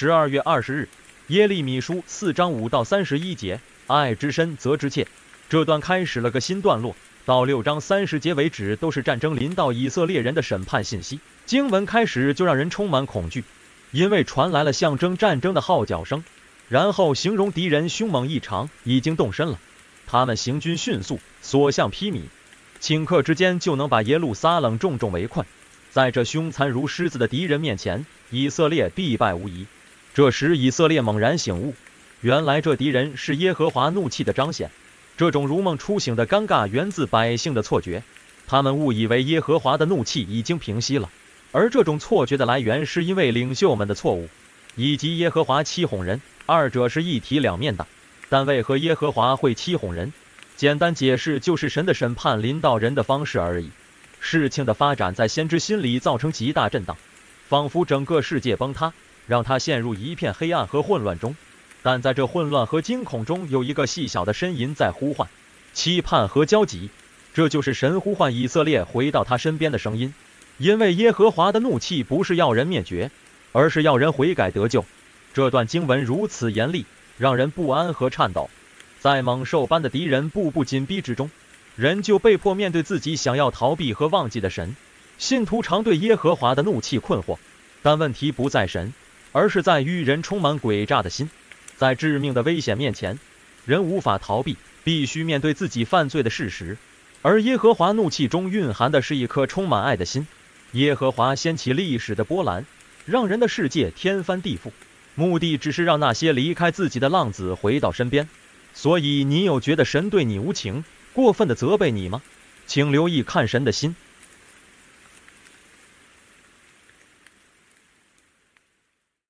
十二月二十日，耶利米书四章五到三十一节，爱之深责之切。这段开始了个新段落，到六章三十节为止都是战争临到以色列人的审判信息。经文开始就让人充满恐惧，因为传来了象征战争的号角声，然后形容敌人凶猛异常，已经动身了。他们行军迅速，所向披靡，顷刻之间就能把耶路撒冷重重围困。在这凶残如狮子的敌人面前，以色列必败无疑。这时以色列猛然醒悟，原来这敌人是耶和华怒气的彰显。这种如梦初醒的尴尬源自百姓的错觉，他们误以为耶和华的怒气已经平息了，而这种错觉的来源是因为领袖们的错误，以及耶和华欺哄人，二者是一体两面的。但为何耶和华会欺哄人？简单解释就是神的审判临到人的方式而已。事情的发展在先知心里造成极大震荡，仿佛整个世界崩塌，让他陷入一片黑暗和混乱中。但在这混乱和惊恐中，有一个细小的呻吟在呼唤、期盼和焦急，这就是神呼唤以色列回到他身边的声音。因为耶和华的怒气不是要人灭绝，而是要人悔改得救。这段经文如此严厉，让人不安和颤抖。在猛兽般的敌人步步紧逼之中，人就被迫面对自己想要逃避和忘记的神。信徒常对耶和华的怒气困惑，但问题不在神，而是在于人充满诡诈的心。在致命的危险面前，人无法逃避，必须面对自己犯罪的事实。而耶和华怒气中蕴含的是一颗充满爱的心。耶和华掀起历史的波澜，让人的世界天翻地覆，目的只是让那些离开自己的浪子回到身边。所以，你有觉得神对你无情、过分的责备你吗？请留意看神的心。